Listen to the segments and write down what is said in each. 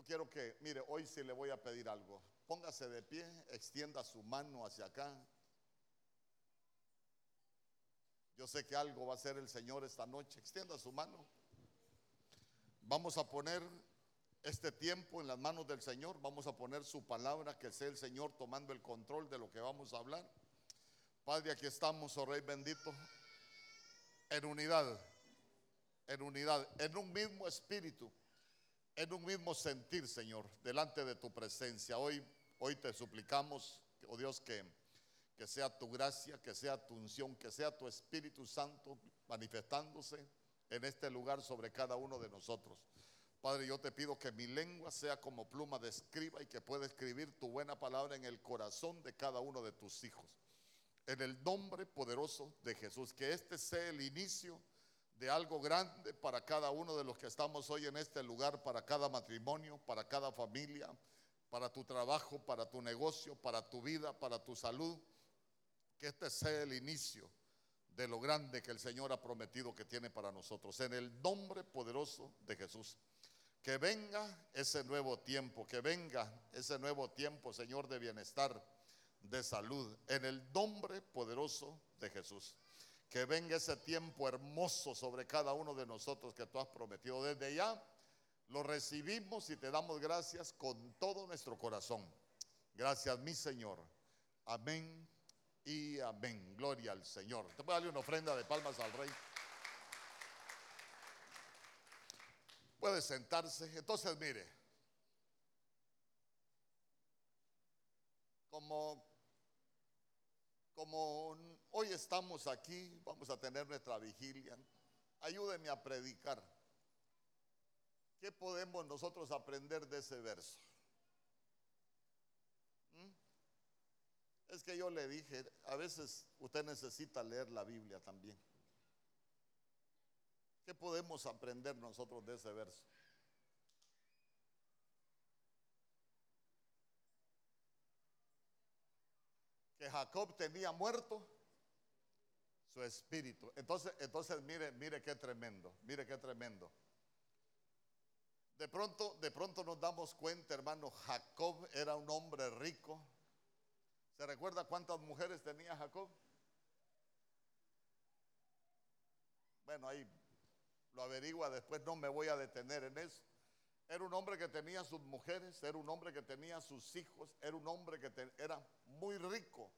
Yo quiero que, mire, hoy sí le voy a pedir algo. Póngase de pie, extienda su mano hacia acá. Yo sé que algo va a hacer el Señor esta noche. Extienda su mano. Vamos a poner este tiempo en las manos del Señor. Vamos a poner su palabra, que sea el Señor tomando el control de lo que vamos a hablar. Padre, aquí estamos, oh Rey bendito, en unidad, en unidad, en un mismo espíritu, en un mismo sentir, Señor, delante de tu presencia. Hoy, hoy te suplicamos, oh Dios, que, que sea tu gracia, que sea tu unción, que sea tu Espíritu Santo manifestándose en este lugar sobre cada uno de nosotros. Padre, yo te pido que mi lengua sea como pluma de escriba y que pueda escribir tu buena palabra en el corazón de cada uno de tus hijos. En el nombre poderoso de Jesús, que este sea el inicio de algo grande para cada uno de los que estamos hoy en este lugar, para cada matrimonio, para cada familia, para tu trabajo, para tu negocio, para tu vida, para tu salud. Que este sea el inicio de lo grande que el Señor ha prometido que tiene para nosotros. En el nombre poderoso de Jesús. Que venga ese nuevo tiempo, que venga ese nuevo tiempo, Señor, de bienestar, de salud. En el nombre poderoso de Jesús. Que venga ese tiempo hermoso sobre cada uno de nosotros que tú has prometido. Desde ya lo recibimos y te damos gracias con todo nuestro corazón. Gracias, mi Señor. Amén y amén. Gloria al Señor. Te puedo darle una ofrenda de palmas al Rey. Puede sentarse. Entonces, mire, como, como hoy estamos aquí, vamos a tener nuestra vigilia, ayúdeme a predicar. ¿Qué podemos nosotros aprender de ese verso? ¿Mm? Es que yo le dije, a veces usted necesita leer la Biblia también. ¿Qué podemos aprender nosotros de ese verso? Que Jacob tenía muerto su espíritu. Entonces, entonces mire, mire qué tremendo, mire qué tremendo. De pronto, de pronto nos damos cuenta, hermano, Jacob era un hombre rico, ¿Se recuerda cuántas mujeres tenía Jacob? Bueno, ahí lo averigua después, no me voy a detener en eso. Era un hombre que tenía sus mujeres, era un hombre que tenía sus hijos, era un hombre que era muy rico.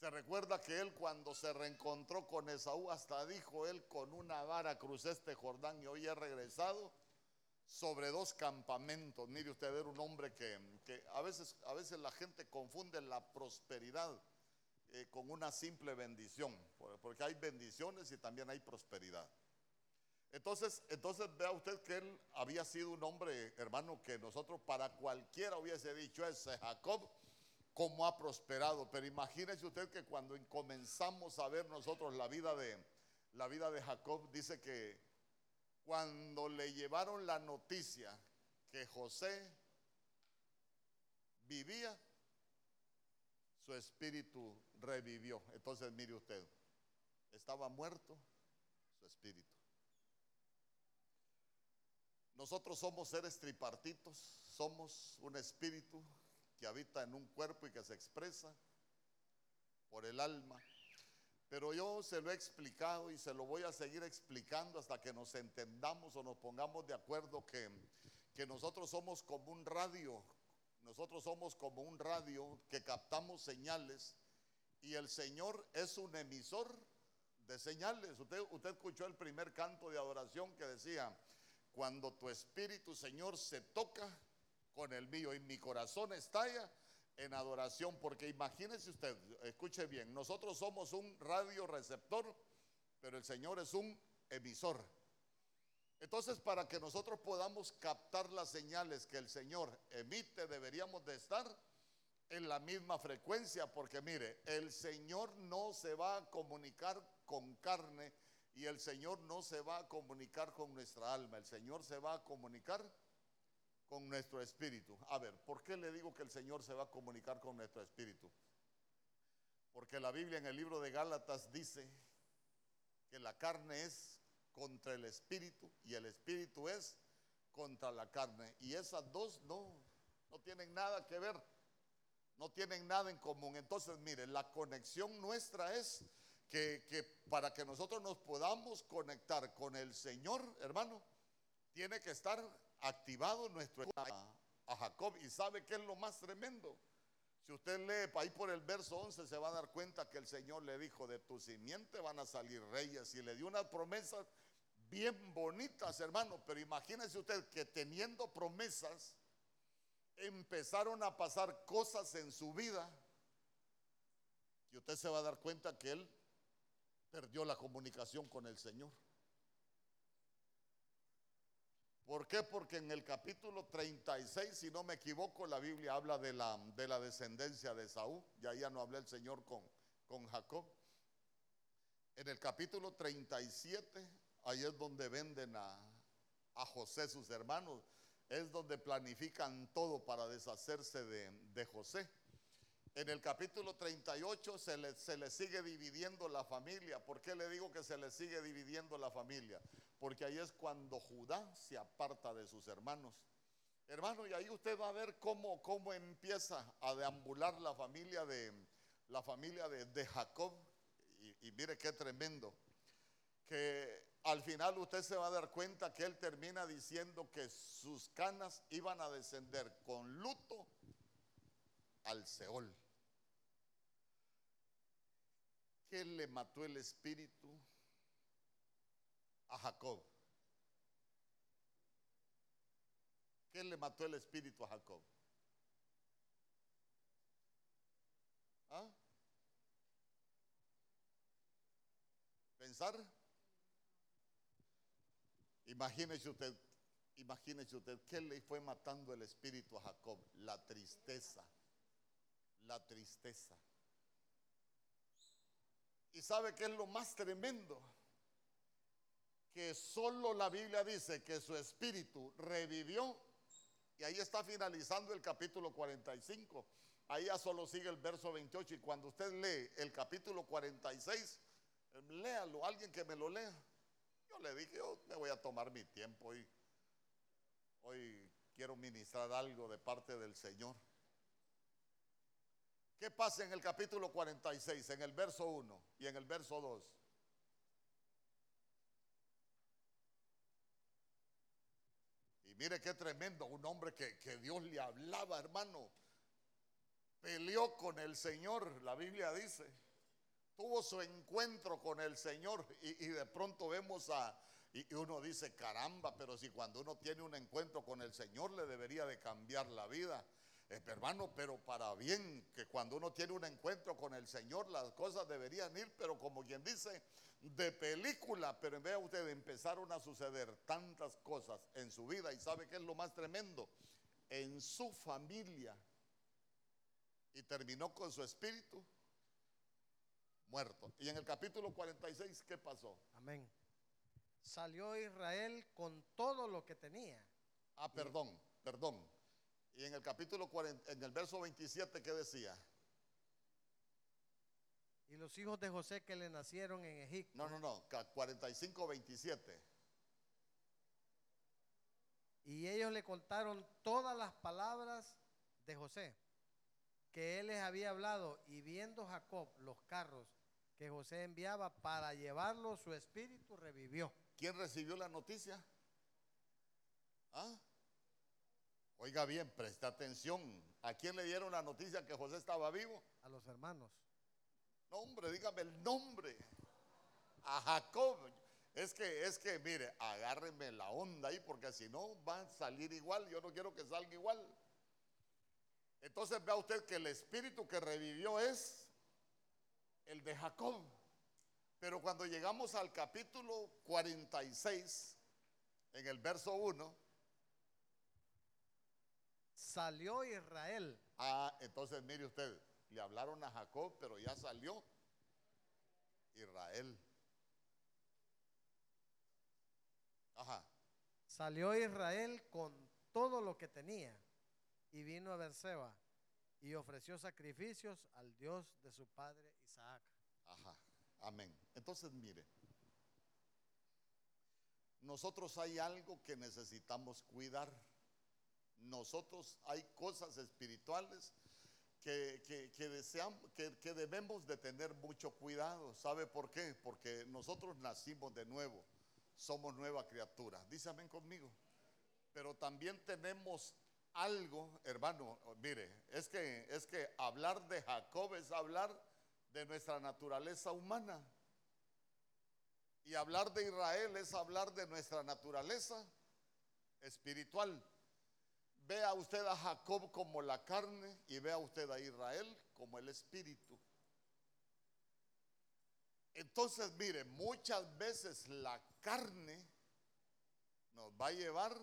Se recuerda que él cuando se reencontró con Esaú, hasta dijo él, con una vara crucé este Jordán y hoy he regresado sobre dos campamentos. Mire usted, era un hombre que, a, veces, a veces la gente confunde la prosperidad eh, con una simple bendición, porque hay bendiciones y también hay prosperidad. Entonces, entonces vea usted que él había sido un hombre, hermano, que nosotros para cualquiera hubiese dicho ese Jacob, como ha prosperado. Pero imagínese usted que cuando comenzamos a ver nosotros la vida de, la vida de Jacob, dice que cuando le llevaron la noticia que José vivía, su espíritu revivió. Entonces mire usted, estaba muerto su espíritu. Nosotros somos seres tripartitos, somos un espíritu que habita en un cuerpo y que se expresa por el alma pero yo se lo he explicado y se lo voy a seguir explicando hasta que nos entendamos o nos pongamos de acuerdo que, que nosotros somos como un radio, nosotros somos como un radio que captamos señales y el Señor es un emisor de señales. Usted, usted escuchó el primer canto de adoración que decía, cuando tu espíritu, Señor, se toca con el mío y mi corazón estalla, en adoración, porque imagínese usted, escuche bien, nosotros somos un radio receptor, pero el Señor es un emisor. Entonces, para que nosotros podamos captar las señales que el Señor emite, deberíamos de estar en la misma frecuencia, porque mire, el Señor no se va a comunicar con carne y el Señor no se va a comunicar con nuestra alma, el Señor se va a comunicar con nuestro espíritu. A ver, ¿por qué le digo que el Señor se va a comunicar con nuestro espíritu? Porque la Biblia en el libro de Gálatas dice que la carne es contra el espíritu y el espíritu es contra la carne. Y esas dos no, no tienen nada que ver, no tienen nada en común. Entonces, mire, la conexión nuestra es que, que para que nosotros nos podamos conectar con el Señor, hermano, tiene que estar activado nuestro a Jacob. ¿Y sabe qué es lo más tremendo? Si usted lee ahí por el verso 11 se va a dar cuenta que el Señor le dijo, de tu simiente van a salir reyes y le dio unas promesas bien bonitas, hermano, pero imagínese usted que teniendo promesas empezaron a pasar cosas en su vida y usted se va a dar cuenta que él perdió la comunicación con el Señor. ¿Por qué? Porque en el capítulo 36, si no me equivoco, la Biblia habla de la, de la descendencia de Saúl. Ya ya no hablé el Señor con, con Jacob. En el capítulo 37, ahí es donde venden a, a José sus hermanos. Es donde planifican todo para deshacerse de, de José. En el capítulo 38 se le, se le, sigue dividiendo la familia. ¿Por qué le digo que se le sigue dividiendo la familia? Porque ahí es cuando Judá se aparta de sus hermanos. Hermano, y ahí usted va a ver cómo, cómo empieza a deambular la familia de, la familia de, Jacob. Y, y mire qué tremendo. Que al final usted se va a dar cuenta que él termina diciendo que sus canas iban a descender con luto al Seol. ¿Qué le mató el espíritu a Jacob? ¿Qué le mató el espíritu a Jacob? ¿Ah? ¿Pensar? Imagínese usted, imagínese usted, ¿qué le fue matando el espíritu a Jacob? La tristeza, la tristeza. ¿Y sabe qué es lo más tremendo? Que solo la Biblia dice que su espíritu revivió. Y ahí está finalizando el capítulo 45. Ahí ya solo sigue el verso 28. Y cuando usted lee el capítulo 46, léalo, alguien que me lo lea. Yo le dije, yo me voy a tomar mi tiempo y hoy quiero ministrar algo de parte del Señor. ¿Qué pasa en el capítulo 46, en el verso 1 y en el verso 2? Y mire qué tremendo, un hombre que, Dios le hablaba, hermano. Peleó con el Señor, la Biblia dice. Tuvo su encuentro con el Señor y, y de pronto vemos a... Y uno dice, caramba, pero si cuando uno tiene un encuentro con el Señor le debería de cambiar la vida. Eh, hermano, pero para bien, que cuando uno tiene un encuentro con el Señor, las cosas deberían ir, pero como quien dice, de película. Pero vea usted, empezaron a suceder tantas cosas en su vida. ¿Y sabe qué es lo más tremendo? En su familia. Y terminó con su espíritu muerto. Y en el capítulo 46, ¿qué pasó? Amén. Salió Israel con todo lo que tenía. Ah, perdón, perdón. Y en el capítulo 40, en el verso 27, ¿qué decía? Y los hijos de José que le nacieron en Egipto. No, no, no, 45, 27. Y ellos le contaron todas las palabras de José que él les había hablado. Y viendo Jacob los carros que José enviaba para llevarlo, su espíritu revivió. ¿Quién recibió la noticia? ¿Ah? Oiga bien, presta atención. ¿A quién le dieron la noticia que José estaba vivo? A los hermanos. No, hombre, dígame el nombre. A Jacob. Es que, es que, mire, agárrenme la onda ahí, porque si no va a salir igual. Yo no quiero que salga igual. Entonces vea usted que el espíritu que revivió es el de Jacob. Pero cuando llegamos al capítulo 46, en el verso 1, salió Israel. Ah, entonces mire usted, le hablaron a Jacob, pero ya salió Israel. Ajá. Salió Israel con todo lo que tenía y vino a Berseba y ofreció sacrificios al Dios de su padre Isaac. Ajá. Amén. Entonces mire, nosotros hay algo que necesitamos cuidar. Nosotros hay cosas espirituales que, deseamos, que, que debemos de tener mucho cuidado. ¿Sabe por qué? Porque nosotros nacimos de nuevo, somos nueva criatura. Amén conmigo. Pero también tenemos algo, hermano, mire, es que, es que hablar de Jacob es hablar de nuestra naturaleza humana. Y hablar de Israel es hablar de nuestra naturaleza espiritual. Vea usted a Jacob como la carne y vea usted a Israel como el espíritu. Entonces, mire, muchas veces la carne nos va a llevar,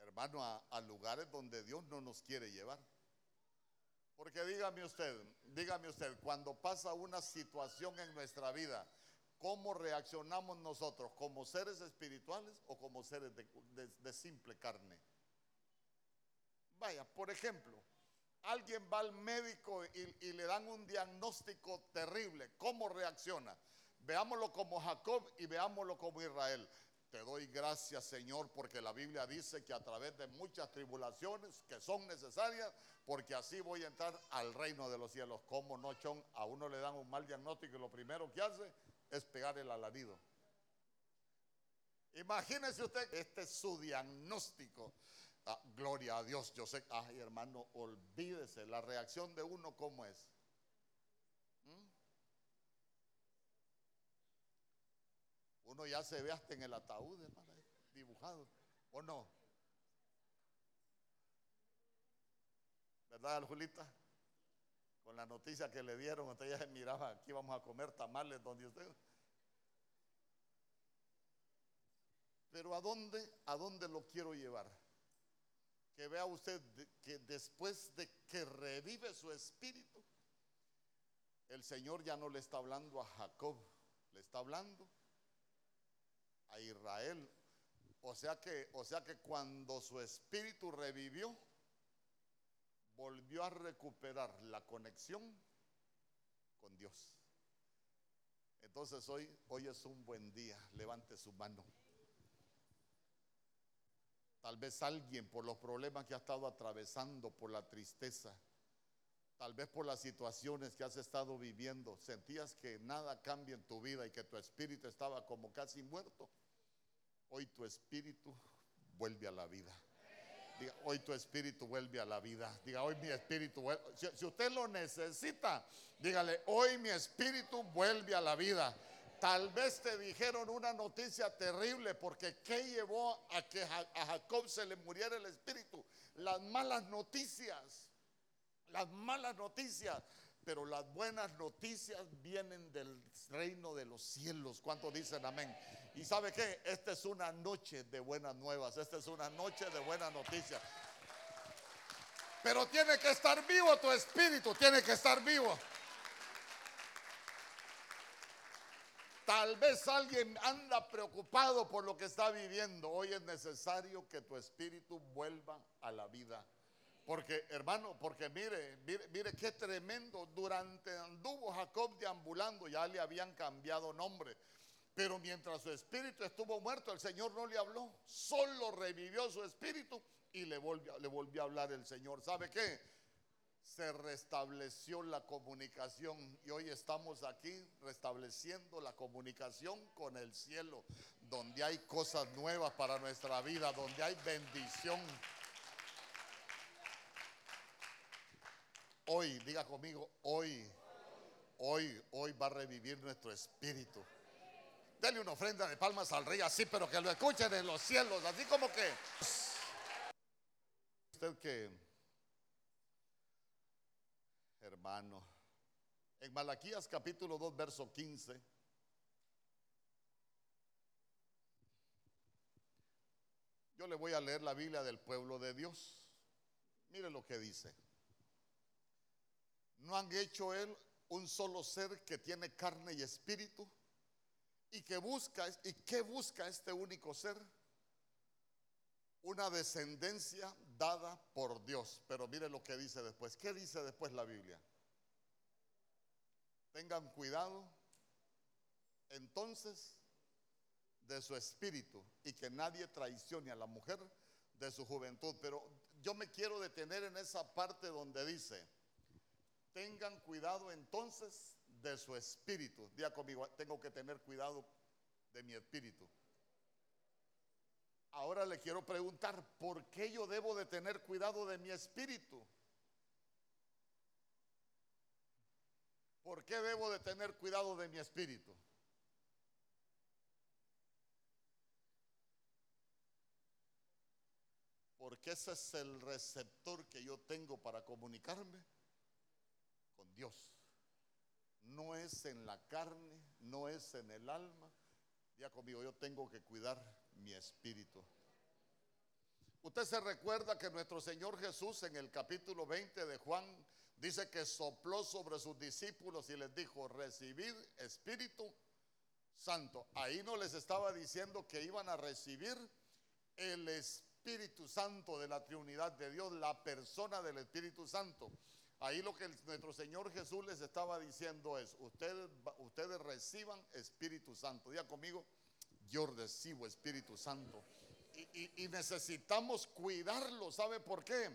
hermano, a, lugares donde Dios no nos quiere llevar. Porque dígame usted, dígame usted, cuando pasa una situación en nuestra vida, ¿cómo reaccionamos nosotros? ¿Como seres espirituales o como seres de, simple carne? Vaya, por ejemplo, alguien va al médico y, le dan un diagnóstico terrible. ¿Cómo reacciona? Veámoslo como Jacob y veámoslo como Israel. Te doy gracias, Señor, porque la Biblia dice que a través de muchas tribulaciones que son necesarias, porque así voy a entrar al reino de los cielos. Como no, Chon, a uno le dan un mal diagnóstico y lo primero que hace es pegar el alarido. Imagínese usted, este es su diagnóstico. Ah, gloria a Dios, yo sé, ay hermano, olvídese, la reacción de uno cómo es. ¿Mm? Uno ya se ve hasta en el ataúd, hermano, dibujado, ¿o no? ¿Verdad, Julita? Con la noticia que le dieron, usted ya miraba, aquí vamos a comer tamales donde usted. Pero ¿a dónde, a dónde lo quiero llevar? Que vea usted que después de que revive su espíritu, el Señor ya no le está hablando a Jacob, le está hablando a Israel. O sea que, o sea que cuando su espíritu revivió, volvió a recuperar la conexión con Dios. Entonces hoy, hoy es un buen día. Levante su mano. Tal vez alguien por los problemas que ha estado atravesando, por la tristeza, tal vez por las situaciones que has estado viviendo, sentías que nada cambia en tu vida y que tu espíritu estaba como casi muerto. Hoy tu espíritu vuelve a la vida. Diga, hoy tu espíritu vuelve a la vida. Diga, hoy mi espíritu vuelve. Si, usted lo necesita, dígale, hoy mi espíritu vuelve a la vida. Tal vez te dijeron una noticia terrible porque ¿qué llevó a que a Jacob se le muriera el espíritu? Las malas noticias. Las malas noticias. Pero las buenas noticias vienen del reino de los cielos. ¿Cuántos dicen amén? Y sabe qué, esta es una noche de buenas nuevas, esta es una noche de buenas noticias. Pero tiene que estar vivo tu espíritu, tiene que estar vivo. Tal vez alguien anda preocupado por lo que está viviendo. Hoy es necesario que tu espíritu vuelva a la vida. Porque, hermano, porque mire, mire, mire qué tremendo. Durante anduvo Jacob deambulando, ya le habían cambiado nombre. Pero mientras su espíritu estuvo muerto, el Señor no le habló, solo revivió su espíritu y le volvió, le volvió a hablar el Señor. ¿Sabe qué? Se restableció la comunicación y hoy estamos aquí restableciendo la comunicación con el cielo, donde hay cosas nuevas para nuestra vida, donde hay bendición. Hoy, diga conmigo, hoy, hoy, hoy va a revivir nuestro espíritu. Dele una ofrenda de palmas al rey así, pero que lo escuchen en los cielos, así como que... Usted que, hermano, en Malaquías capítulo 2, verso 15. Yo le voy a leer la Biblia del pueblo de Dios. Mire lo que dice. ¿No han hecho él un solo ser que tiene carne y espíritu? ¿Y que busca? ¿Y qué busca este único ser? Una descendencia dada por Dios. Pero mire lo que dice después. ¿Qué dice después la Biblia? Tengan cuidado. Entonces de su espíritu y que nadie traicione a la mujer de su juventud. Pero yo me quiero detener en esa parte donde dice, tengan cuidado entonces de su espíritu. Día conmigo, tengo que tener cuidado de mi espíritu. Ahora le quiero preguntar, ¿por qué yo debo de tener cuidado de mi espíritu? ¿Por qué debo de tener cuidado de mi espíritu? Porque ese es el receptor que yo tengo para comunicarme con Dios. No es en la carne, no es en el alma. Ya conmigo, yo tengo que cuidar mi espíritu. Usted se recuerda que nuestro Señor Jesús en el capítulo 20 de Juan dice que sopló sobre sus discípulos y les dijo, recibid Espíritu Santo. Ahí no les estaba diciendo que iban a recibir el Espíritu Santo de la Trinidad de Dios, la persona del Espíritu Santo. Ahí lo que nuestro Señor Jesús les estaba diciendo es, ustedes, ustedes reciban Espíritu Santo. Diga conmigo, yo recibo Espíritu Santo. Y, y necesitamos cuidarlo, ¿sabe por qué?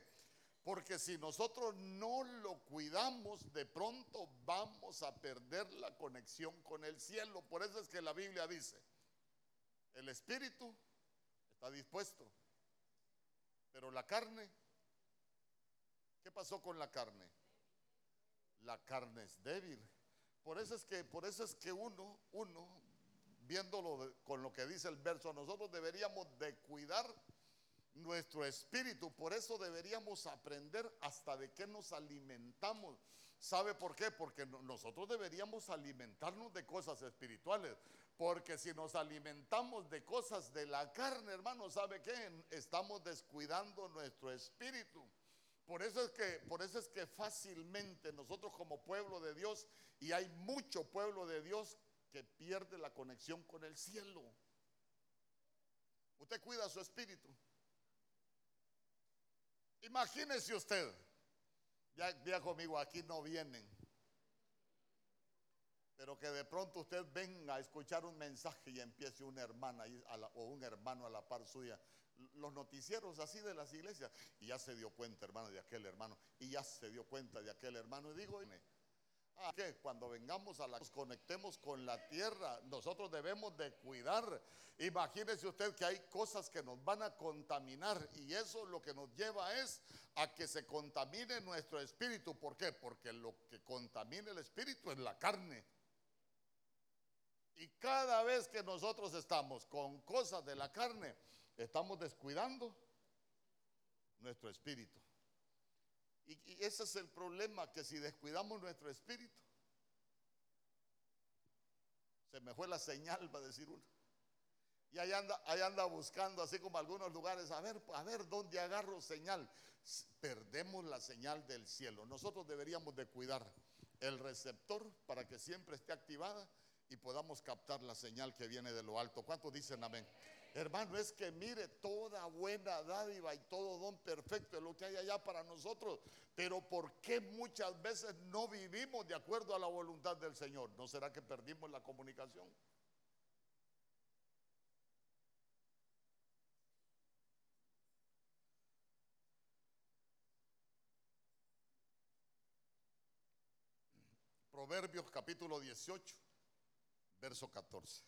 Porque si nosotros no lo cuidamos, de pronto vamos a perder la conexión con el cielo. Por eso es que la Biblia dice, el espíritu está dispuesto, pero la carne, ¿qué pasó con la carne? La carne es débil. Por eso es que, por eso es que uno, uno, viéndolo con lo que dice el verso, nosotros deberíamos de cuidar nuestro espíritu. Por eso deberíamos aprender hasta de qué nos alimentamos. ¿Sabe por qué? Porque nosotros deberíamos alimentarnos de cosas espirituales. Porque si nos alimentamos de cosas de la carne, hermano, ¿sabe qué? Estamos descuidando nuestro espíritu. Por eso es que por eso es que fácilmente nosotros como pueblo de Dios y hay mucho pueblo de Dios que pierde la conexión con el cielo. Usted cuida su espíritu. Imagínese usted, ya, conmigo, aquí no vienen, pero que de pronto usted venga a escuchar un mensaje y empiece una hermana o un hermano a la par suya. Los noticieros así de las iglesias, y ya se dio cuenta, hermano, de aquel hermano, y ya se dio cuenta de aquel hermano. Y digo, que cuando vengamos a la conectemos con la tierra, nosotros debemos de cuidar. Imagínese usted que hay cosas que nos van a contaminar y eso lo que nos lleva es a que se contamine nuestro espíritu. ¿Por qué? Porque lo que contamina el espíritu es la carne. Y cada vez que nosotros estamos con cosas de la carne, estamos descuidando nuestro espíritu. Y, ese es el problema, que si descuidamos nuestro espíritu, se me fue la señal, va a decir uno. Y ahí anda, ahí anda buscando, así como algunos lugares, a ver, a ver dónde agarro señal. Perdemos la señal del cielo. Nosotros deberíamos de cuidar el receptor para que siempre esté activada y podamos captar la señal que viene de lo alto. ¿Cuántos dicen amén? Hermano, es que mire toda buena dádiva y todo don perfecto es lo que hay allá para nosotros. Pero ¿por qué muchas veces no vivimos de acuerdo a la voluntad del Señor? ¿No será que perdimos la comunicación? Proverbios capítulo 18, verso 14.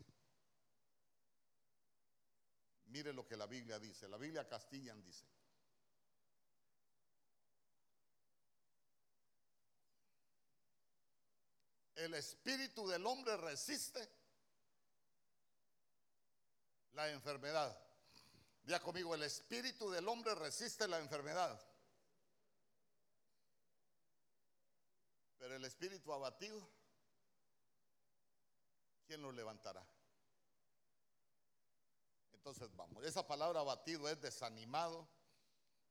Mire lo que la Biblia dice. La Biblia Castillan dice. El espíritu del hombre resiste la enfermedad. Ya conmigo, el espíritu del hombre resiste la enfermedad. Pero el espíritu abatido, ¿quién lo levantará? Entonces vamos, esa palabra abatido es desanimado,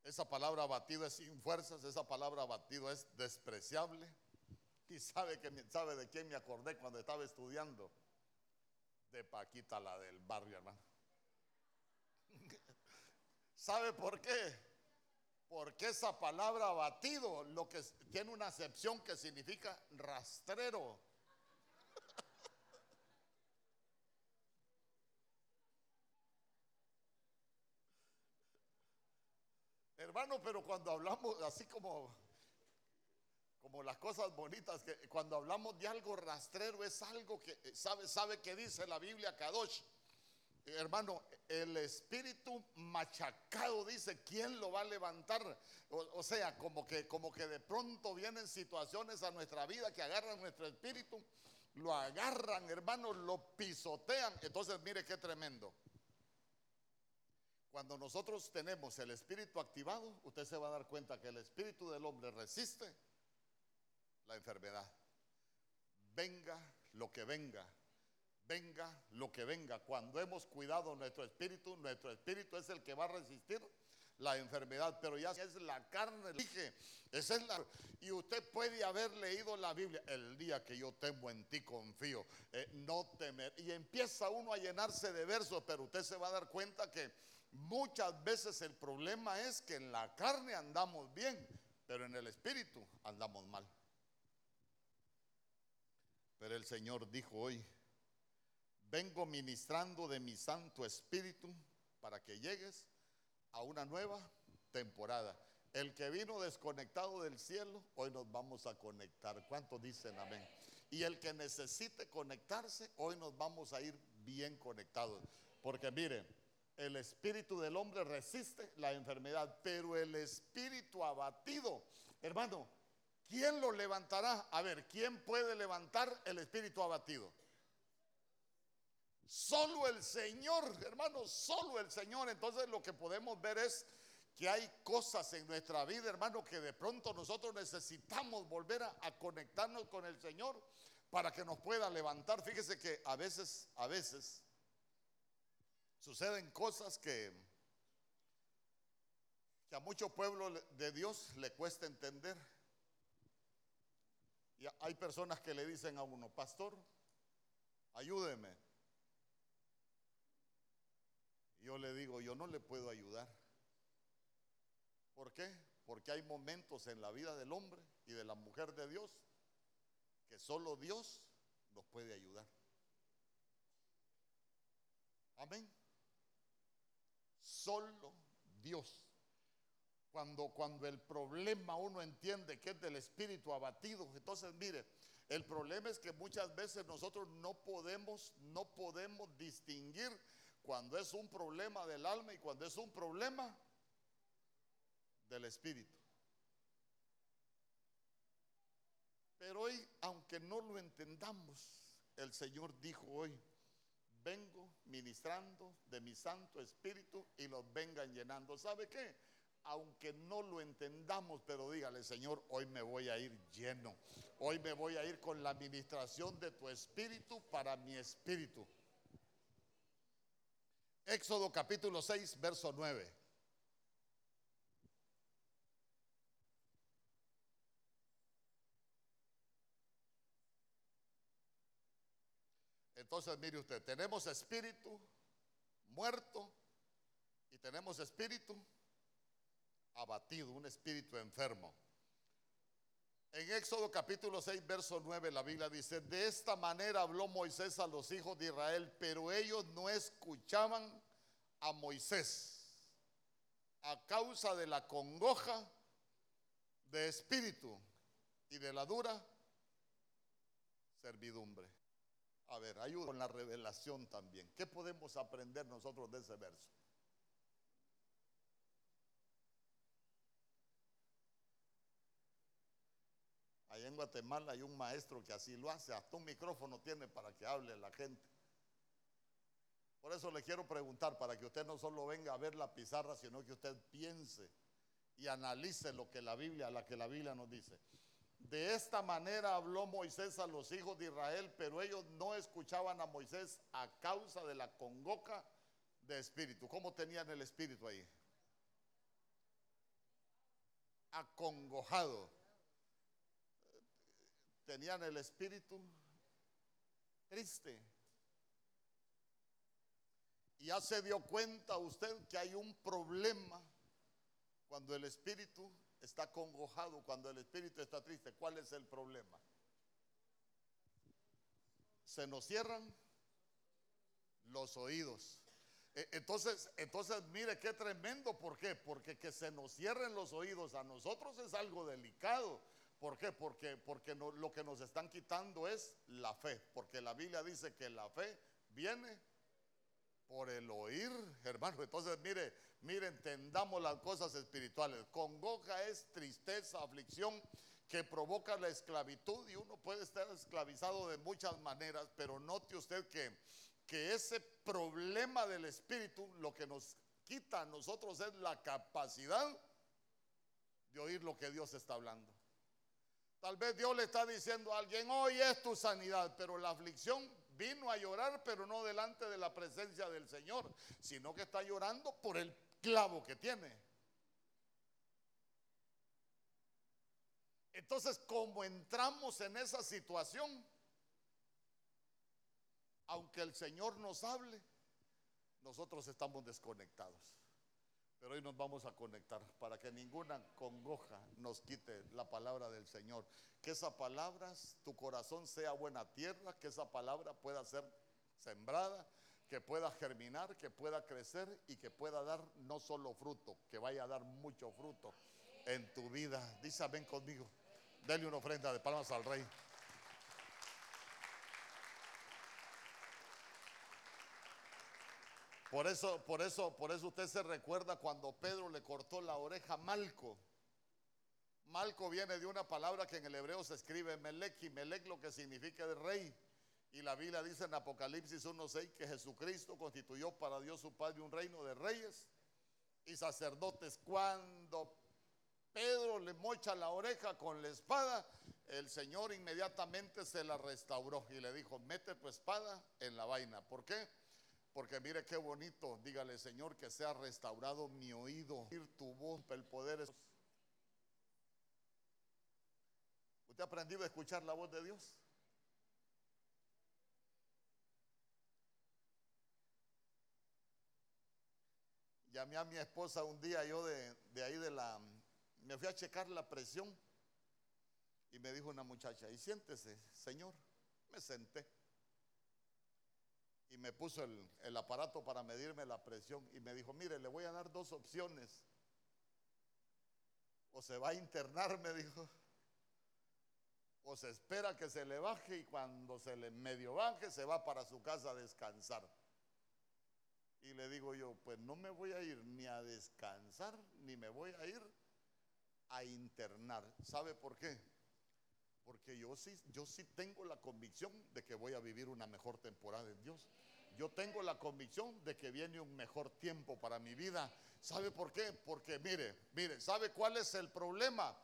esa palabra abatido es sin fuerzas, esa palabra abatido es despreciable. Y sabe, que, sabe de quién me acordé cuando estaba estudiando. De Paquita, la del barrio, hermano. ¿Sabe por qué? Porque esa palabra abatido lo que tiene una acepción que significa rastrero. Hermano, pero cuando hablamos así como como las cosas bonitas que cuando hablamos de algo rastrero es algo que sabe sabe que dice la Biblia Kadosh. Hermano, el espíritu machacado dice, ¿quién lo va a levantar? O, sea, como que, como que de pronto vienen situaciones a nuestra vida que agarran nuestro espíritu, lo agarran, hermano, lo pisotean. Entonces, mire qué tremendo. Cuando nosotros tenemos el espíritu activado, usted se va a dar cuenta que el espíritu del hombre resiste la enfermedad. Venga lo que venga, venga lo que venga. Cuando hemos cuidado nuestro espíritu, nuestro espíritu es el que va a resistir la enfermedad, pero ya es la carne, dije, esa es la y usted puede haber leído la Biblia, el día que yo temo en ti confío, eh, no temer y empieza uno a llenarse de versos, pero usted se va a dar cuenta que Muchas veces el problema es que en la carne andamos bien, pero en el espíritu andamos mal. Pero el Señor dijo hoy, vengo ministrando de mi Santo Espíritu para que llegues a una nueva temporada. El que vino desconectado del cielo, hoy nos vamos a conectar. ¿Cuántos dicen amén? Y el que necesite conectarse, hoy nos vamos a ir bien conectados. Porque miren, el espíritu del hombre resiste la enfermedad, pero el espíritu abatido, hermano, ¿quién lo levantará? A ver, ¿quién puede levantar el espíritu abatido? Solo el Señor, hermano, solo el Señor. Entonces lo que podemos ver es que hay cosas en nuestra vida, hermano, que de pronto nosotros necesitamos volver a, a, conectarnos con el Señor para que nos pueda levantar. Fíjese que a veces, a veces, Suceden cosas que, a mucho pueblo de Dios le cuesta entender. Y hay personas que le dicen a uno, pastor, ayúdeme. Y yo le digo, yo no le puedo ayudar. ¿Por qué? Porque hay momentos en la vida del hombre y de la mujer de Dios que solo Dios nos puede ayudar. Amén. Solo Dios. Cuando, cuando el problema uno entiende que es del espíritu abatido, entonces mire, el problema es que muchas veces nosotros no podemos, no podemos distinguir cuando es un problema del alma y cuando es un problema del espíritu. Pero hoy, aunque no lo entendamos, el Señor dijo hoy, vengo ministrando de mi Santo Espíritu y los vengan llenando. ¿Sabe qué? Aunque no lo entendamos, pero dígale, Señor, hoy me voy a ir lleno. Hoy me voy a ir con la administración de tu Espíritu para mi Espíritu. Éxodo capítulo 6, verso 9. Entonces, mire usted, tenemos espíritu muerto y tenemos espíritu abatido, un espíritu enfermo. En Éxodo capítulo 6, verso 9, la Biblia dice, de esta manera habló Moisés a los hijos de Israel, pero ellos no escuchaban a Moisés a causa de la congoja de espíritu y de la dura servidumbre. A ver, ayuda con la revelación también. ¿Qué podemos aprender nosotros de ese verso? Allá en Guatemala hay un maestro que así lo hace, hasta un micrófono tiene para que hable la gente. Por eso le quiero preguntar, para que usted no solo venga a ver la pizarra, sino que usted piense y analice lo que la Biblia, la que la Biblia nos dice. De esta manera habló Moisés a los hijos de Israel, pero ellos no escuchaban a Moisés a causa de la congoca de espíritu. ¿Cómo tenían el espíritu ahí? Acongojado. Tenían el espíritu triste. Y ya se dio cuenta usted que hay un problema cuando el espíritu está congojado, cuando el espíritu está triste, ¿cuál es el problema? Se nos cierran los oídos. E- Entonces, entonces mire qué tremendo, ¿por qué? Porque que se nos cierren los oídos a nosotros es algo delicado. ¿Por qué? Porque, porque no- lo que nos están quitando es la fe, porque la Biblia dice que la fe viene por el oír, hermano. Entonces, mire, mire, entendamos las cosas espirituales. Congoja es tristeza, aflicción que provoca la esclavitud y uno puede estar esclavizado de muchas maneras, pero note usted que, que ese problema del espíritu lo que nos quita a nosotros es la capacidad de oír lo que Dios está hablando. Tal vez Dios le está diciendo a alguien, hoy es tu sanidad, pero la aflicción vino a llorar, pero no delante de la presencia del Señor, sino que está llorando por el clavo que tiene. Entonces, como entramos en esa situación, aunque el Señor nos hable, nosotros estamos desconectados. Pero hoy nos vamos a conectar para que ninguna congoja nos quite la palabra del Señor. Que esa palabra, tu corazón sea buena tierra, que esa palabra pueda ser sembrada, que pueda germinar, que pueda crecer y que pueda dar no solo fruto, que vaya a dar mucho fruto en tu vida. Dice ven conmigo. Dele una ofrenda de palmas al rey. Por eso, por eso, por eso usted se recuerda cuando Pedro le cortó la oreja a Malco. Malco viene de una palabra que en el hebreo se escribe Melech y Melech lo que significa el rey. Y la Biblia dice en Apocalipsis 1.6 que Jesucristo constituyó para Dios su Padre un reino de reyes y sacerdotes. Cuando Pedro le mocha la oreja con la espada, el Señor inmediatamente se la restauró y le dijo, mete tu espada en la vaina. ¿Por qué? Porque mire qué bonito, dígale Señor que sea restaurado mi oído, oír tu voz, el poder. es- ¿Usted ha aprendido a escuchar la voz de Dios? Llamé a mi esposa un día, yo de, ahí de la, me fui a checar la presión y me dijo una muchacha, y siéntese, señor, me senté y me puso el, aparato para medirme la presión y me dijo, mire, le voy a dar dos opciones. O se va a internar, me dijo, o se espera que se le baje y cuando se le medio baje se va para su casa a descansar. Y le digo yo, pues no me voy a ir ni a descansar, ni me voy a ir a internar. ¿Sabe por qué? Porque yo sí, yo sí tengo la convicción de que voy a vivir una mejor temporada en Dios. Yo tengo la convicción de que viene un mejor tiempo para mi vida. ¿Sabe por qué? Porque mire, mire, ¿sabe cuál es el problema?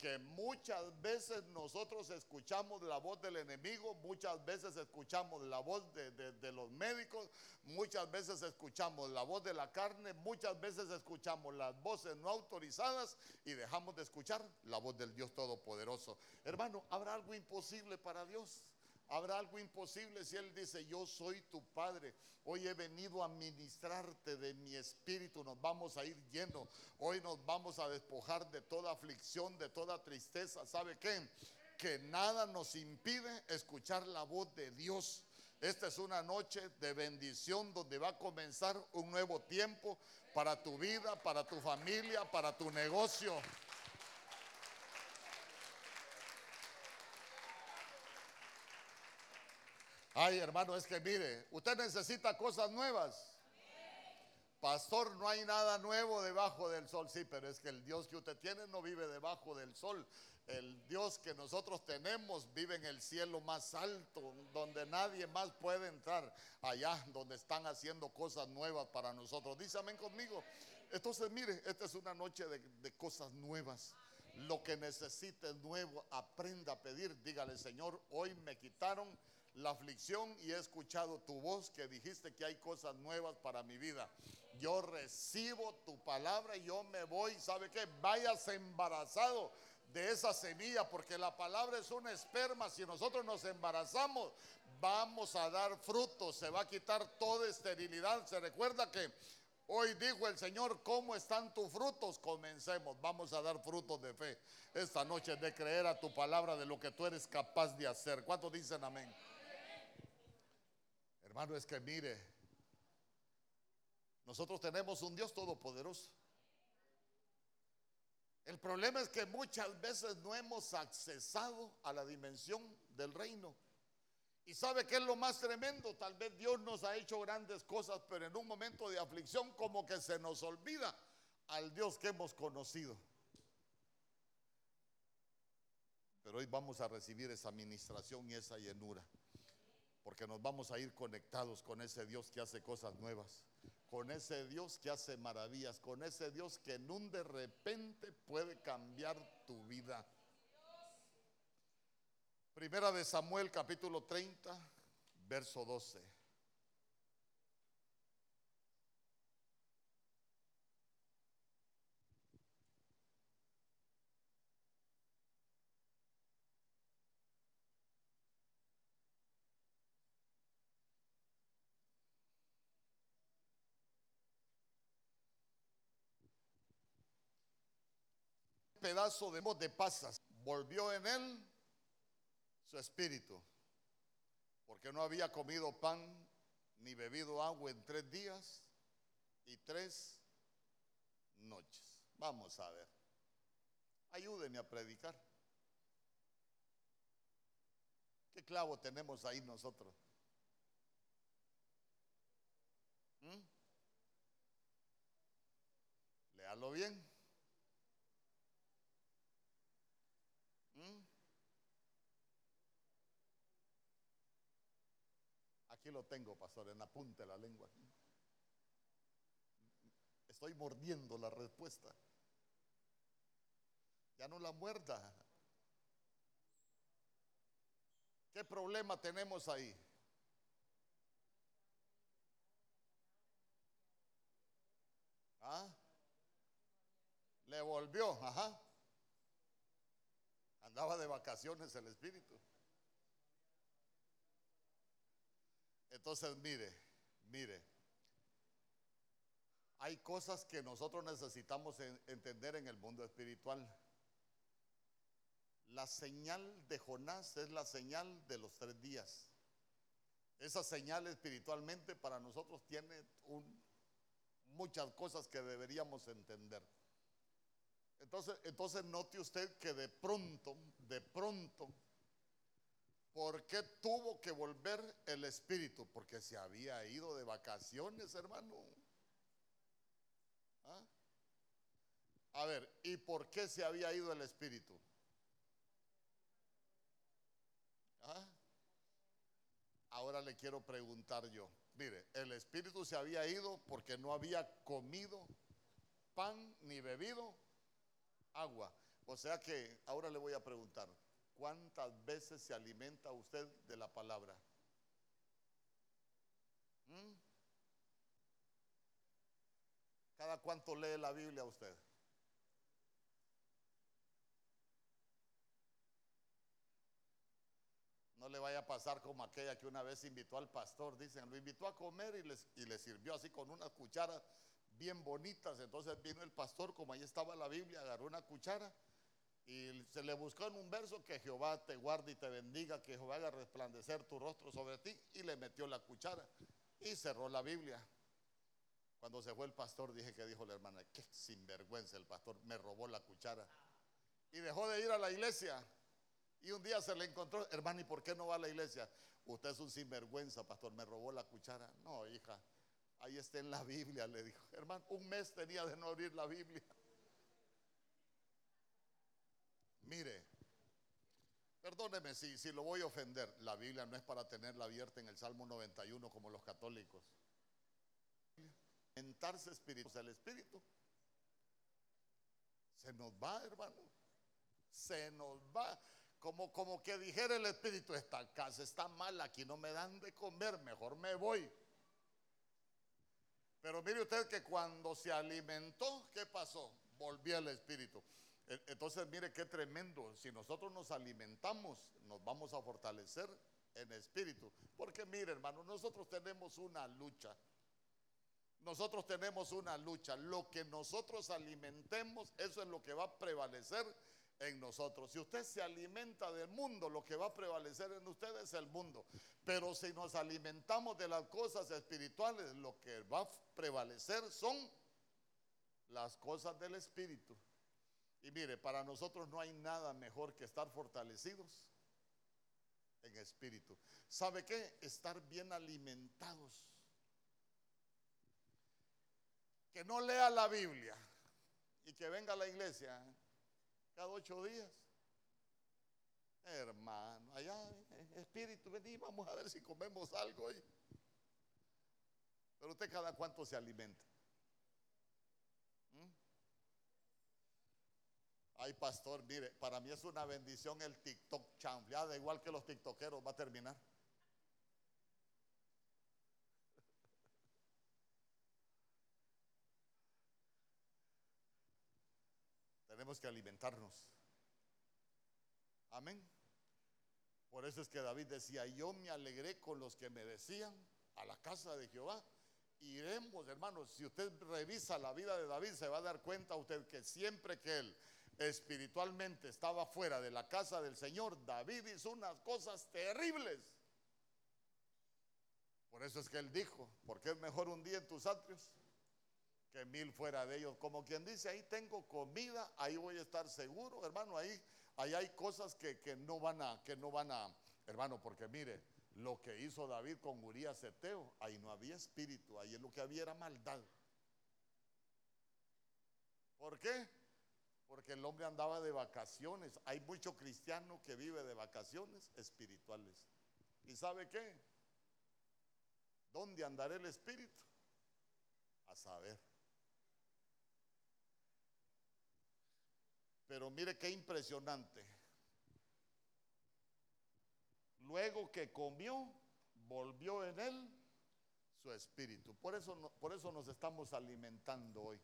Que muchas veces nosotros escuchamos la voz del enemigo, muchas veces escuchamos la voz de, de- de los médicos, muchas veces escuchamos la voz de la carne, muchas veces escuchamos las voces no autorizadas y dejamos de escuchar la voz del Dios Todopoderoso. Hermano, ¿habrá algo imposible para Dios? ¿Habrá algo imposible si Él dice, yo soy tu Padre? Hoy he venido a ministrarte de mi espíritu, nos vamos a ir llenos. Hoy nos vamos a despojar de toda aflicción, de toda tristeza. ¿Sabe qué? Que nada nos impide escuchar la voz de Dios. Esta es una noche de bendición donde va a comenzar un nuevo tiempo para tu vida, para tu familia, para tu negocio. Ay, hermano, es que mire, usted necesita cosas nuevas. Pastor, no hay nada nuevo debajo del sol. Sí, pero es que el Dios que usted tiene no vive debajo del sol. El Dios que nosotros tenemos vive en el cielo más alto, donde nadie más puede entrar. Allá donde están haciendo cosas nuevas para nosotros. Dice amén conmigo. Entonces, mire, esta es una noche de, de cosas nuevas. Lo que necesite nuevo, aprenda a pedir. Dígale, Señor, hoy me quitaron la aflicción y he escuchado tu voz que dijiste que hay cosas nuevas para mi vida. Yo recibo tu palabra y yo me voy, ¿sabe qué? Vayas embarazado de esa semilla, porque la palabra es un esperma. Si nosotros nos embarazamos, vamos a dar frutos, se va a quitar toda esterilidad. Se recuerda que hoy dijo el Señor, ¿cómo están tus frutos? Comencemos, vamos a dar frutos de fe esta noche, de creer a tu palabra, de lo que tú eres capaz de hacer. ¿Cuántos dicen amén? Hermano, es que mire, Nosotros tenemos un Dios todopoderoso. El problema es que muchas veces no hemos accesado a la dimensión del reino. Y sabe que es lo más tremendo, tal vez Dios nos ha hecho grandes cosas, pero en un momento de aflicción como que se nos olvida al Dios que hemos conocido. Pero hoy vamos a recibir esa administración y esa llenura, porque nos vamos a ir conectados con ese Dios que hace cosas nuevas con ese Dios que hace maravillas, con ese Dios que en un de repente puede cambiar tu vida. Primera de Samuel capítulo 30, verso 12. Pedazo de, de pasas. Volvió en él su espíritu, porque no había comido pan ni bebido agua en tres días y tres noches. Vamos a ver. Ayúdenme a predicar. ¿Qué clavo tenemos ahí nosotros? ¿Mm? Bien. Aquí lo tengo, pastor, en la la lengua. Estoy mordiendo la respuesta. Ya no la muerda. ¿Qué problema tenemos ahí? ¿Ah? Le volvió, ajá. Andaba de vacaciones el espíritu. Entonces, mire, mire, hay cosas que nosotros necesitamos entender en el mundo espiritual. La señal de Jonás es la señal de los tres días. Esa señal espiritualmente para nosotros tiene muchas cosas que deberíamos entender. Entonces, entonces note usted que de pronto, de pronto, ¿Por qué tuvo que volver el espíritu? Porque se había ido de vacaciones, hermano. ¿Ah? A ver, ¿y por qué se había ido el espíritu? ¿Ah? Ahora le quiero preguntar yo. Mire, el espíritu se había ido porque no había comido pan ni bebido agua. O sea que ahora le voy a preguntar, ¿Cuántas veces se alimenta usted de la palabra? ¿Mm? ¿Cada cuánto lee la Biblia usted? No le vaya a pasar como aquella que una vez invitó al pastor, dicen, lo invitó a comer y, les, y le sirvió así con unas cucharas bien bonitas. Entonces vino el pastor, como ahí estaba la Biblia, agarró una cuchara y se le buscó en un verso que Jehová te guarde y te bendiga, que Jehová haga resplandecer tu rostro sobre ti. Y le metió la cuchara y cerró la Biblia. Cuando se fue el pastor, dije que dijo la hermana, qué sinvergüenza el pastor, me robó la cuchara. Y dejó de ir a la iglesia. Y un día se le encontró, hermano, ¿y por qué no va a la iglesia? Usted es un sinvergüenza, pastor, me robó la cuchara. No, hija, ahí está en la Biblia, le dijo. Hermano, un mes tenía de no abrir la Biblia. Mire, perdóneme si, si lo voy a ofender. La Biblia no es para tenerla abierta en el Salmo 91 como los católicos. Mentarse espíritu, el espíritu se nos va, hermano. Se nos va. Como, como que dijera el espíritu, esta casa está mal, aquí no me dan de comer, mejor me voy. Pero mire usted que cuando se alimentó, ¿qué pasó? Volvió el espíritu. Entonces, mire qué tremendo. Si nosotros nos alimentamos, nos vamos a fortalecer en espíritu. Porque mire, hermano, nosotros tenemos una lucha. Nosotros tenemos una lucha. Lo que nosotros alimentemos, eso es lo que va a prevalecer en nosotros. Si usted se alimenta del mundo, lo que va a prevalecer en usted es el mundo. Pero si nos alimentamos de las cosas espirituales, lo que va a prevalecer son las cosas del espíritu. Y mire, para nosotros no hay nada mejor que estar fortalecidos en espíritu. ¿Sabe qué? Estar bien alimentados. Que no lea la Biblia y que venga a la iglesia cada ocho días. Hermano, allá, espíritu, vení, vamos a ver si comemos algo ahí. Pero usted cada cuánto se alimenta. ¿Mm? Ay, pastor, mire, para mí es una bendición el TikTok chanfleada, igual que los tiktokeros, va a terminar. Tenemos que alimentarnos. Amén. Por eso es que David decía, yo me alegré con los que me decían a la casa de Jehová. Iremos, hermanos, si usted revisa la vida de David, se va a dar cuenta usted que siempre que él espiritualmente estaba fuera de la casa del Señor, David hizo unas cosas terribles. Por eso es que él dijo, porque es mejor un día en tus atrios que mil fuera de ellos. Como quien dice, ahí tengo comida, ahí voy a estar seguro, hermano, ahí, ahí hay cosas que, que, no van a, que no van a, hermano, porque mire, lo que hizo David con Urias Eteo, ahí no había espíritu, ahí lo que había era maldad. ¿Por qué? Porque el hombre andaba de vacaciones. Hay mucho cristiano que vive de vacaciones espirituales. ¿Y sabe qué? ¿Dónde andará el espíritu? A saber. Pero mire qué impresionante. Luego que comió, volvió en él su espíritu. Por eso, por eso nos estamos alimentando hoy,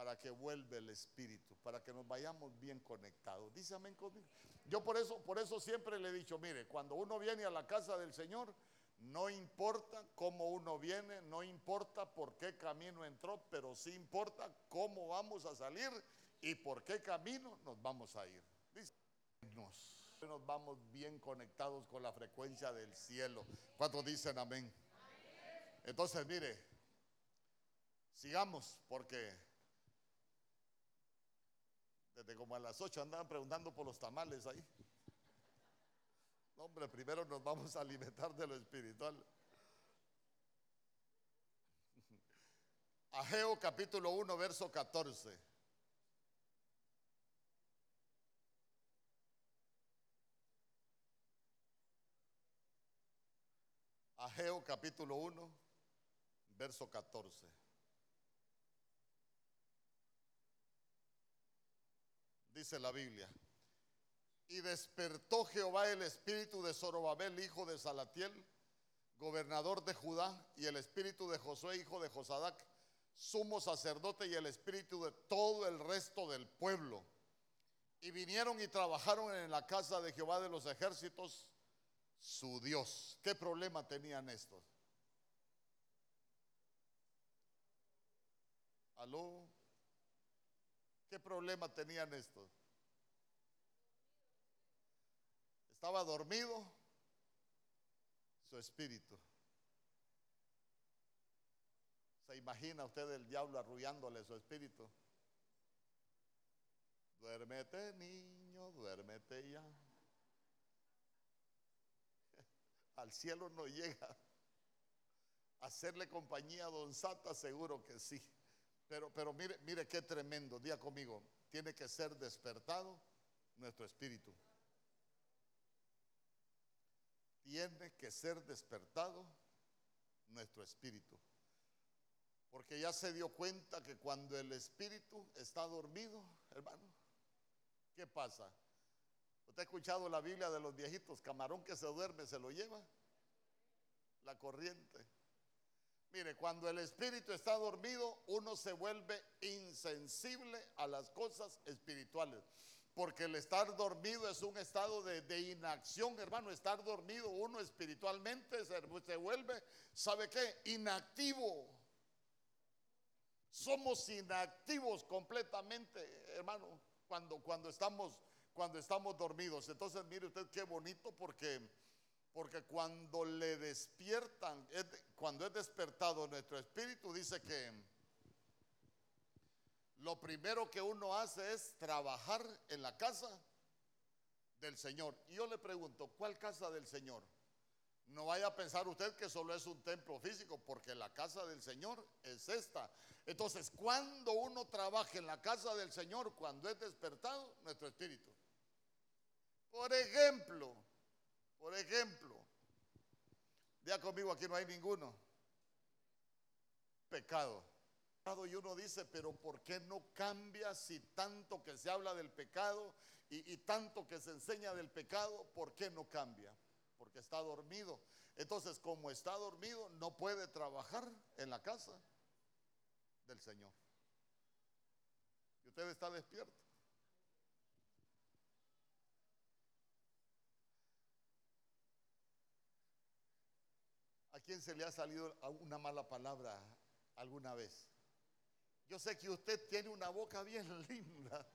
para que vuelva el espíritu, para que nos vayamos bien conectados. Dice amén conmigo. Yo por eso, por eso siempre le he dicho, mire, cuando uno viene a la casa del Señor, no importa cómo uno viene, no importa por qué camino entró, pero sí importa cómo vamos a salir ¿Y por qué camino nos vamos a ir? Nos, nos vamos bien conectados con la frecuencia del cielo. ¿Cuántos dicen amén? Entonces, mire, sigamos porque desde como a las 8 andaban preguntando por los tamales ahí. hombre, primero nos vamos a alimentar de lo espiritual. Ageo capítulo 1, verso 14. Ageo capítulo 1, verso 14. Dice la Biblia. Y despertó Jehová el espíritu de Zorobabel, hijo de Salatiel, gobernador de Judá, y el espíritu de Josué, hijo de Josadac, sumo sacerdote, y el espíritu de todo el resto del pueblo. Y vinieron y trabajaron en la casa de Jehová de los ejércitos su Dios. ¿Qué problema tenían estos? ¿Aló? ¿Qué problema tenían estos? Estaba dormido su espíritu. ¿Se imagina usted el diablo arrullándole su espíritu? Duérmete niño, duérmete ya al cielo no llega. Hacerle compañía a Don Sata, seguro que sí. Pero, pero mire, mire qué tremendo. Día conmigo. Tiene que ser despertado nuestro espíritu. Tiene que ser despertado nuestro espíritu. Porque ya se dio cuenta que cuando el espíritu está dormido, hermano, ¿qué pasa? ¿Usted ha escuchado la Biblia de los viejitos? Camarón que se duerme se lo lleva la corriente. Mire, cuando el espíritu está dormido, uno se vuelve insensible a las cosas espirituales. Porque el estar dormido es un estado de, inacción, hermano. Estar dormido uno espiritualmente se, se vuelve, ¿sabe qué? Inactivo. Somos inactivos completamente, hermano. cuando, cuando, estamos, cuando estamos dormidos. Entonces, mire usted qué bonito porque, porque cuando le despiertan, cuando es despertado nuestro espíritu, dice que lo primero que uno hace es trabajar en la casa del Señor. Y yo le pregunto, ¿cuál casa del Señor? No vaya a pensar usted que solo es un templo físico, porque la casa del Señor es esta. Entonces, cuando uno trabaja en la casa del Señor, cuando es despertado nuestro espíritu. Por ejemplo, por ejemplo, vea conmigo, aquí no hay ninguno. Pecado. Y uno dice, pero ¿por qué no cambia si tanto que se habla del pecado y, y tanto que se enseña del pecado, ¿por qué no cambia? Porque está dormido. Entonces, como está dormido, no puede trabajar en la casa del Señor. Y usted está despierto. ¿A quién se le ha salido una mala palabra alguna vez? Yo sé que usted tiene una boca bien linda.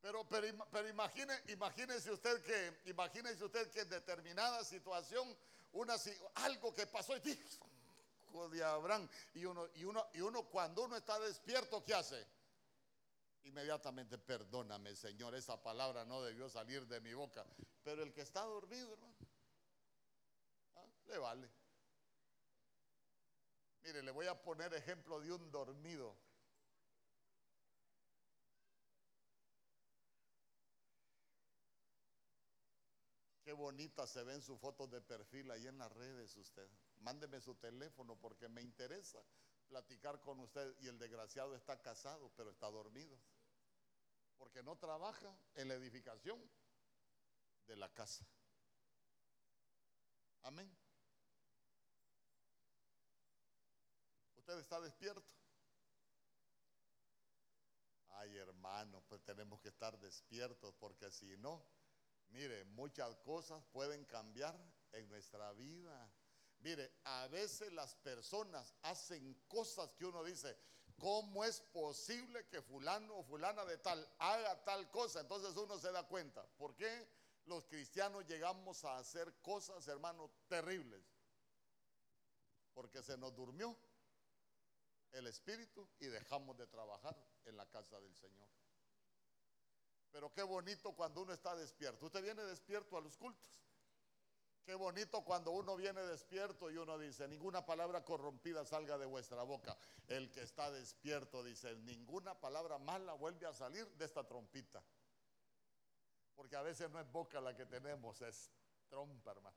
Pero, pero, pero imagine, imagínese usted que, imagínese usted que en determinada situación, una, algo que pasó y de Abraham, y uno, y uno, y uno cuando uno está despierto, ¿qué hace? Inmediatamente, perdóname, Señor, esa palabra no debió salir de mi boca. Pero el que está dormido, hermano. Le vale. Mire, le voy a poner ejemplo de un dormido. Qué bonita se ven sus fotos de perfil ahí en las redes usted. Mándeme su teléfono porque me interesa platicar con usted. Y el desgraciado está casado, pero está dormido. Porque no trabaja en la edificación de la casa. Amén. ¿Usted está despierto? Ay, hermano, pues tenemos que estar despiertos porque si no, mire, muchas cosas pueden cambiar en nuestra vida. Mire, a veces las personas hacen cosas que uno dice, ¿cómo es posible que fulano o fulana de tal haga tal cosa? Entonces uno se da cuenta. ¿Por qué los cristianos llegamos a hacer cosas, hermano, terribles? Porque se nos durmió el Espíritu y dejamos de trabajar en la casa del Señor. Pero qué bonito cuando uno está despierto. Usted viene despierto a los cultos. Qué bonito cuando uno viene despierto y uno dice, ninguna palabra corrompida salga de vuestra boca. El que está despierto dice, ninguna palabra mala vuelve a salir de esta trompita. Porque a veces no es boca la que tenemos, es trompa, hermano.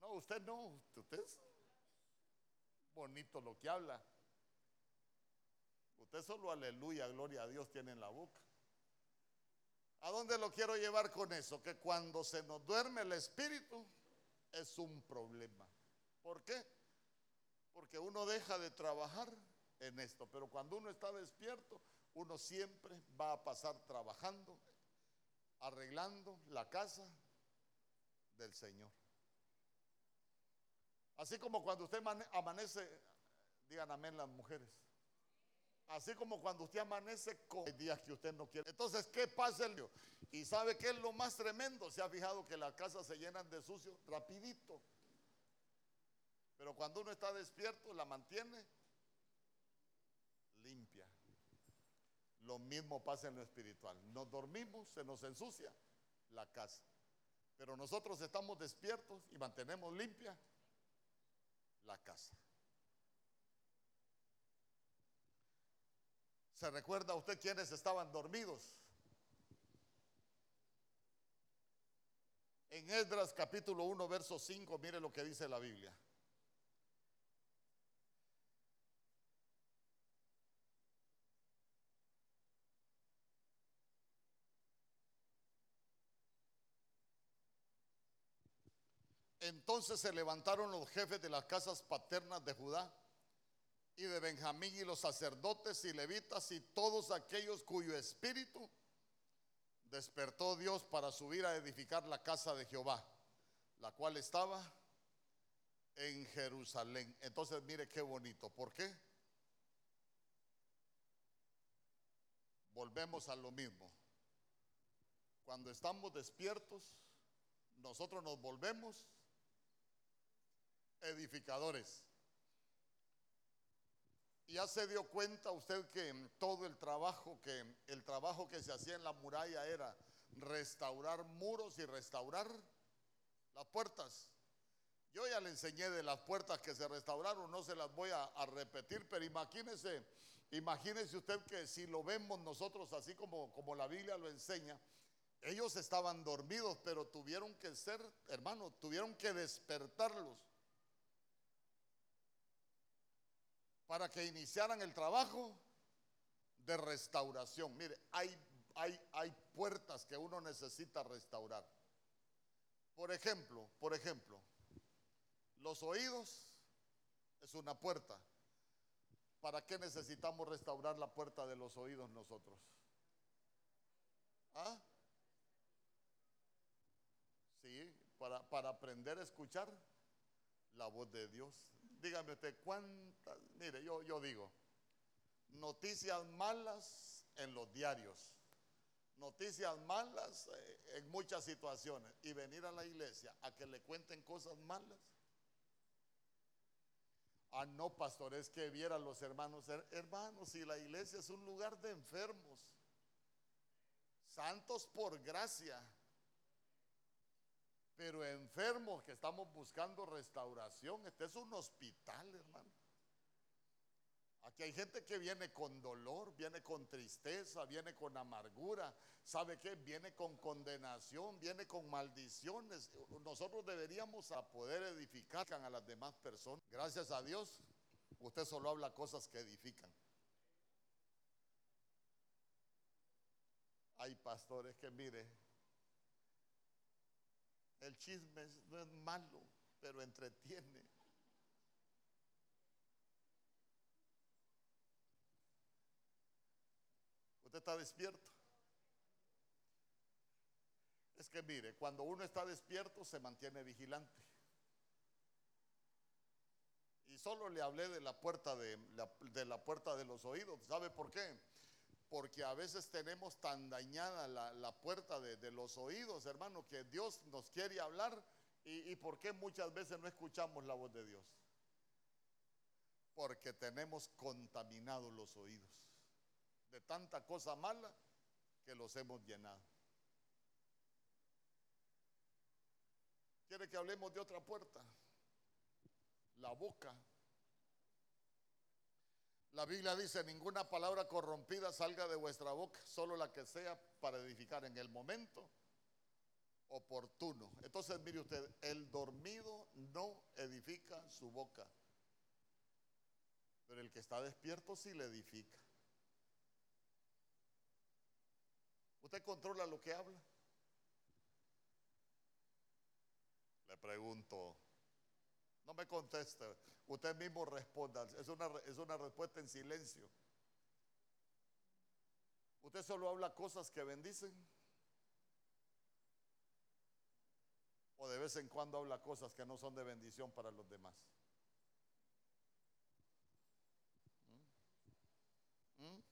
No, usted no, usted es bonito lo que habla. Usted solo aleluya, gloria a Dios tiene en la boca. ¿A dónde lo quiero llevar con eso? Que cuando se nos duerme el espíritu es un problema. ¿Por qué? Porque uno deja de trabajar en esto, pero cuando uno está despierto, uno siempre va a pasar trabajando, arreglando la casa del Señor. Así como cuando usted amanece, digan amén las mujeres. Así como cuando usted amanece con días que usted no quiere. Entonces, ¿qué pasa el Dios? Y sabe que es lo más tremendo. Se ha fijado que las casas se llenan de sucio rapidito. Pero cuando uno está despierto, la mantiene limpia. Lo mismo pasa en lo espiritual. Nos dormimos, se nos ensucia la casa. Pero nosotros estamos despiertos y mantenemos limpia la casa. ¿Se recuerda usted quiénes estaban dormidos? En Esdras capítulo 1, verso 5, mire lo que dice la Biblia. Entonces se levantaron los jefes de las casas paternas de Judá y de Benjamín y los sacerdotes y levitas y todos aquellos cuyo espíritu despertó Dios para subir a edificar la casa de Jehová, la cual estaba en Jerusalén. Entonces mire qué bonito. ¿Por qué? volvemos a lo mismo. Cuando estamos despiertos, nosotros nos volvemos edificadores. Ya se dio cuenta usted que todo el trabajo que el trabajo que se hacía en la muralla era restaurar muros y restaurar las puertas. Yo ya le enseñé de las puertas que se restauraron, no se las voy a, a repetir, pero imagínese, imagínese usted que si lo vemos nosotros así como, como la Biblia lo enseña, ellos estaban dormidos, pero tuvieron que ser, hermano, tuvieron que despertarlos para que iniciaran el trabajo de restauración. Mire, hay, hay, hay puertas que uno necesita restaurar. Por ejemplo, por ejemplo, los oídos es una puerta. ¿Para qué necesitamos restaurar la puerta de los oídos nosotros? ¿Ah? Sí, para, para aprender a escuchar la voz de Dios. Dígame usted, ¿cuántas? Mire, yo, yo digo, noticias malas en los diarios, noticias malas eh, en muchas situaciones y venir a la iglesia a que le cuenten cosas malas. Ah, no, pastor, es que vieran los hermanos, hermanos, si la iglesia es un lugar de enfermos, santos por gracia, pero enfermos que estamos buscando restauración. Este es un hospital, hermano. Aquí hay gente que viene con dolor, viene con tristeza, viene con amargura. ¿Sabe qué? Viene con condenación, viene con maldiciones. Nosotros deberíamos a poder edificar a las demás personas. Gracias a Dios, usted solo habla cosas que edifican. Hay pastores que mire, el chisme no es malo, pero entretiene. Usted está despierto. Es que mire, cuando uno está despierto se mantiene vigilante. Y solo le hablé de la puerta de de la puerta de los oídos. ¿Sabe por qué? Porque a veces tenemos tan dañada la, puerta de, los oídos, hermano, que Dios nos quiere hablar y, y por qué muchas veces no escuchamos la voz de Dios. Porque tenemos contaminados los oídos de tanta cosa mala que los hemos llenado. ¿Quiere que hablemos de otra puerta? La boca. La Biblia dice, ninguna palabra corrompida salga de vuestra boca, solo la que sea para edificar en el momento oportuno. Entonces, mire usted, el dormido no edifica su boca, pero el que está despierto sí le edifica. ¿Usted controla lo que habla? Le pregunto, no me conteste. Usted mismo responda. Es una, es una respuesta en silencio. ¿Usted solo habla cosas que bendicen? ¿O de vez en cuando habla cosas que no son de bendición para los demás? ¿Mm? ¿Mm?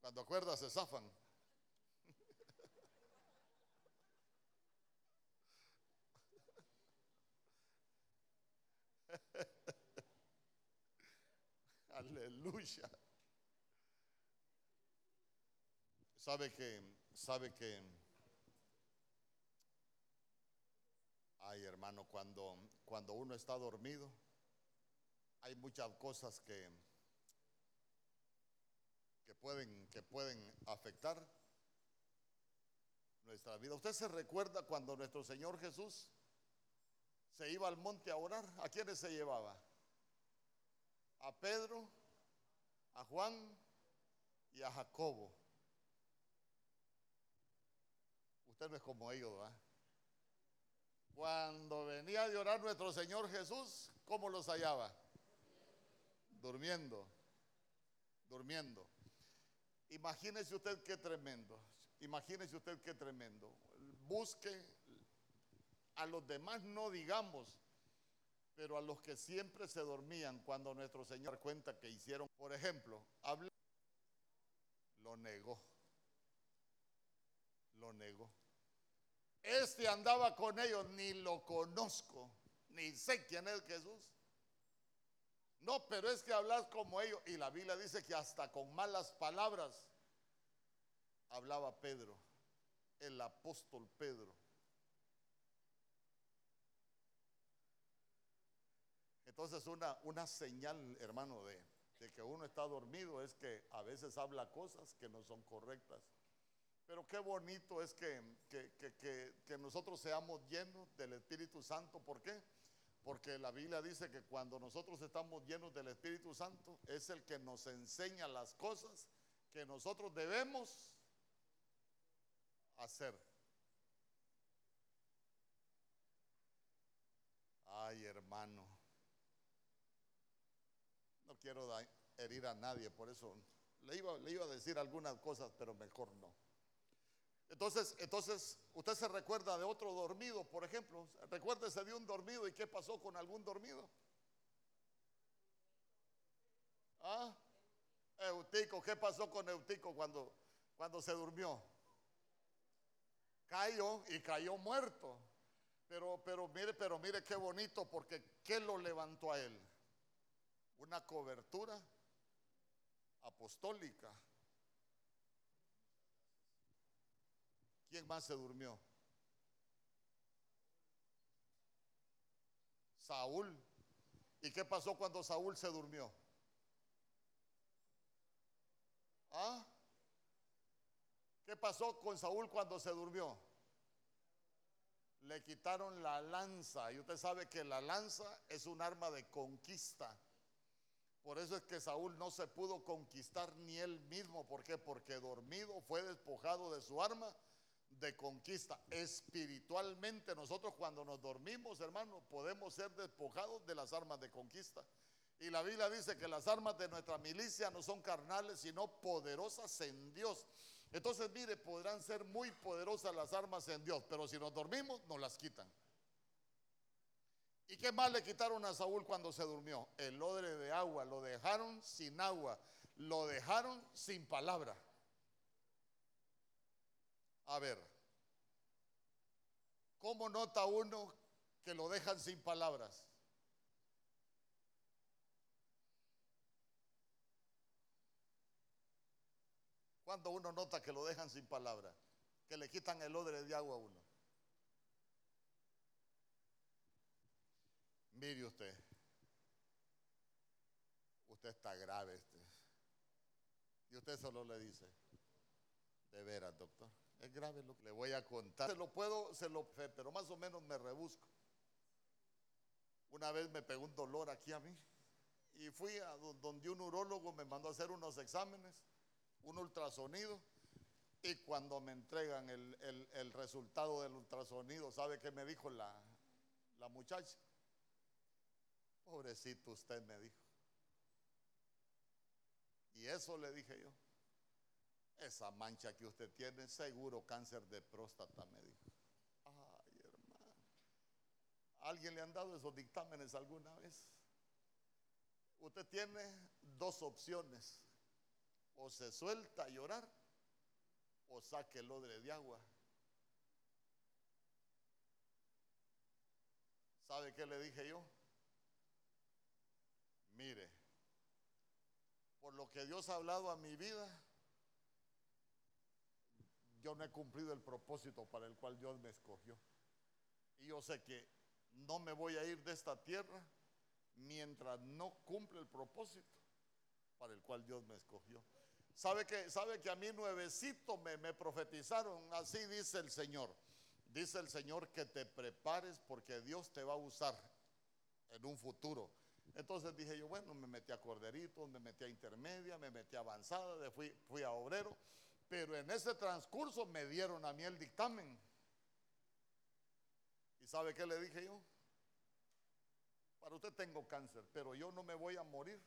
Cuando acuerdas se zafan. Aleluya. Sabe que, sabe que, ay hermano, cuando, cuando uno está dormido, hay muchas cosas que, que, pueden, que pueden afectar nuestra vida. ¿Usted se recuerda cuando nuestro Señor Jesús se iba al monte a orar? ¿A quiénes se llevaba? a Pedro, a Juan y a Jacobo. Usted no es como ellos, ¿verdad? Cuando venía a llorar nuestro Señor Jesús, ¿cómo los hallaba? Durmiendo, durmiendo. Imagínese usted qué tremendo, imagínese usted qué tremendo. Busque a los demás, no digamos, Pero a los que siempre se dormían cuando nuestro Señor cuenta que hicieron, por ejemplo, habla, lo negó. Lo negó. Este andaba con ellos, ni lo conozco, ni sé quién es Jesús. No, pero es que hablas como ellos. Y la Biblia dice que hasta con malas palabras hablaba Pedro, el apóstol Pedro. Entonces una, una señal, hermano, de, que uno está dormido es que a veces habla cosas que no son correctas. Pero qué bonito es que, que, que, que, nosotros seamos llenos del Espíritu Santo. ¿Por qué? Porque la Biblia dice que cuando nosotros estamos llenos del Espíritu Santo es el que nos enseña las cosas que nosotros debemos hacer. Ay, hermano. Quiero herir a nadie, por eso le iba, le iba a decir algunas cosas, pero mejor no. Entonces, entonces, usted se recuerda de otro dormido, por ejemplo. Recuérdese de un dormido y qué pasó con algún dormido. ¿Ah? Eutico, ¿qué pasó con Eutico cuando, cuando se durmió? Cayó y cayó muerto. Pero, pero mire, pero mire qué bonito, porque ¿qué lo levantó a él? Una cobertura apostólica. ¿Quién más se durmió? Saúl. ¿Y qué pasó cuando Saúl se durmió? ¿Ah? ¿Qué pasó con Saúl cuando se durmió? Le quitaron la lanza. Y usted sabe que la lanza es un arma de conquista. Por eso es que Saúl no se pudo conquistar ni él mismo. ¿Por qué? Porque dormido fue despojado de su arma de conquista. Espiritualmente nosotros cuando nos dormimos, hermano, podemos ser despojados de las armas de conquista. Y la Biblia dice que las armas de nuestra milicia no son carnales, sino poderosas en Dios. Entonces, mire, podrán ser muy poderosas las armas en Dios, pero si nos dormimos, nos las quitan. ¿Y qué más le quitaron a Saúl cuando se durmió? El odre de agua, lo dejaron sin agua, lo dejaron sin palabra. A ver, ¿cómo nota uno que lo dejan sin palabras? Cuando uno nota que lo dejan sin palabras, que le quitan el odre de agua a uno. Mire usted, usted está grave. Este. Y usted solo le dice, de veras, doctor. Es grave lo que le voy a contar. Se lo puedo, se lo, pero más o menos me rebusco. Una vez me pegó un dolor aquí a mí y fui a donde un urólogo me mandó a hacer unos exámenes, un ultrasonido, y cuando me entregan el, resultado del ultrasonido, ¿sabe qué me dijo la, la muchacha? Pobrecito usted me dijo. Y eso le dije yo. Esa mancha que usted tiene, seguro cáncer de próstata, me dijo. Ay, hermano. ¿Alguien le han dado esos dictámenes alguna vez? Usted tiene dos opciones. O se suelta a llorar o saque el odre de agua. ¿Sabe qué le dije yo? Mire, por lo que Dios ha hablado a mi vida, yo no he cumplido el propósito para el cual Dios me escogió. Y yo sé que no me voy a ir de esta tierra mientras no cumple el propósito para el cual Dios me escogió. ¿Sabe que, sabe que a mí nuevecito me, me profetizaron? Así dice el Señor. Dice el Señor que te prepares porque Dios te va a usar en un futuro. Entonces dije yo, bueno, me metí a corderitos, me metí a intermedia, me metí a avanzada, fui, fui a obrero. Pero en ese transcurso me dieron a mí el dictamen. ¿Y sabe qué le dije yo? Para usted tengo cáncer, pero yo no me voy a morir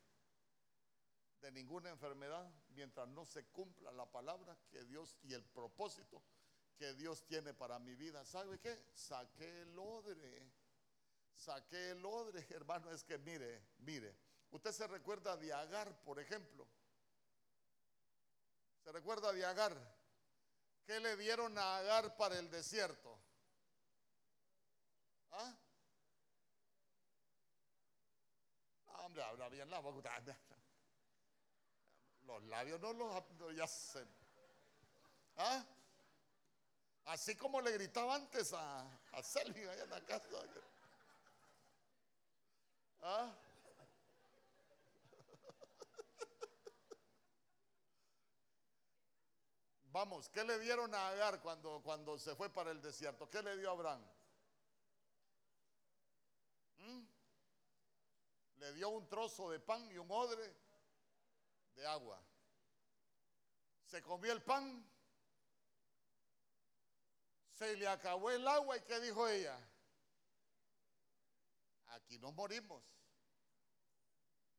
de ninguna enfermedad mientras no se cumpla la palabra que Dios y el propósito que Dios tiene para mi vida. ¿Sabe qué? Saqué el odre. Saqué el odre, hermano, es que mire, mire, usted se recuerda de Agar, por ejemplo. ¿Se recuerda de Agar? ¿Qué le dieron a Agar para el desierto? ¿Ah? Hombre, habla bien la boca. Los labios no los ya. ¿Ah? Así como le gritaba antes a, a Selvin allá en la casa. ¿Ah? Vamos, ¿qué le dieron a Agar cuando, cuando se fue para el desierto? ¿Qué le dio a Abraham? ¿Mm? Le dio un trozo de pan y un odre de agua. Se comió el pan, se le acabó el agua y ¿qué dijo ella? Aquí nos morimos.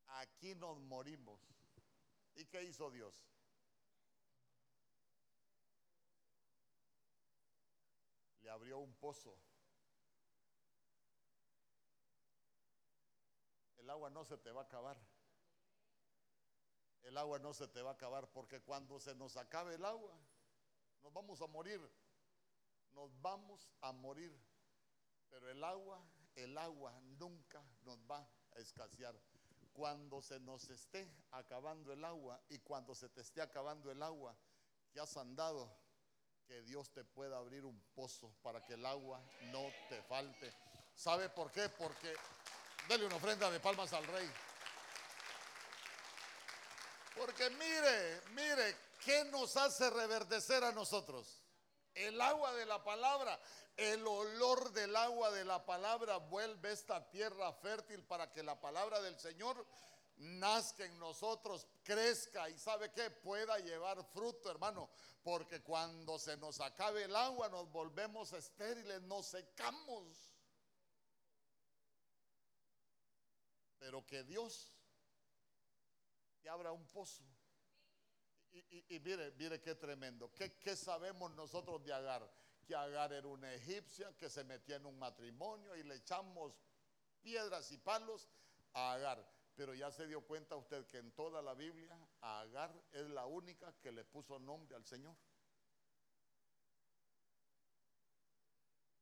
Aquí nos morimos. ¿Y qué hizo Dios? Le abrió un pozo. El agua no se te va a acabar. El agua no se te va a acabar porque cuando se nos acabe el agua, nos vamos a morir. Nos vamos a morir. Pero el agua, el agua nunca nos va a escasear. Cuando se nos esté acabando el agua y cuando se te esté acabando el agua que has andado, que Dios te pueda abrir un pozo para que el agua no te falte. ¿Sabe por qué? Porque dele una ofrenda de palmas al rey. Porque mire, mire, ¿qué nos hace reverdecer a nosotros? El agua de la palabra, el olor del agua de la palabra vuelve esta tierra fértil para que la palabra del Señor nazca en nosotros, crezca y sabe que pueda llevar fruto, hermano, porque cuando se nos acabe el agua nos volvemos estériles, nos secamos. Pero que Dios te abra un pozo. Y, y- mire, mire qué tremendo. ¿Qué, qué sabemos nosotros de Agar? Que Agar era una egipcia que se metía en un matrimonio y le echamos piedras y palos a Agar. Pero ya se dio cuenta usted que en toda la Biblia Agar es la única que le puso nombre al Señor.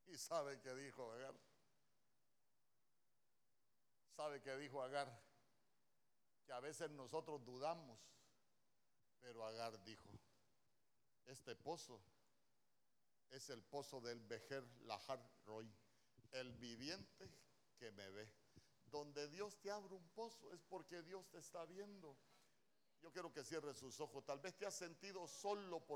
Y sabe que dijo Agar. Sabe que dijo Agar. Que a veces nosotros dudamos. Pero Agar dijo, este pozo es el pozo del Bejer Lahar Roy, el viviente que me ve. Donde Dios te abre un pozo es porque Dios te está viendo. Yo quiero que cierre sus ojos. Tal vez te has sentido solo por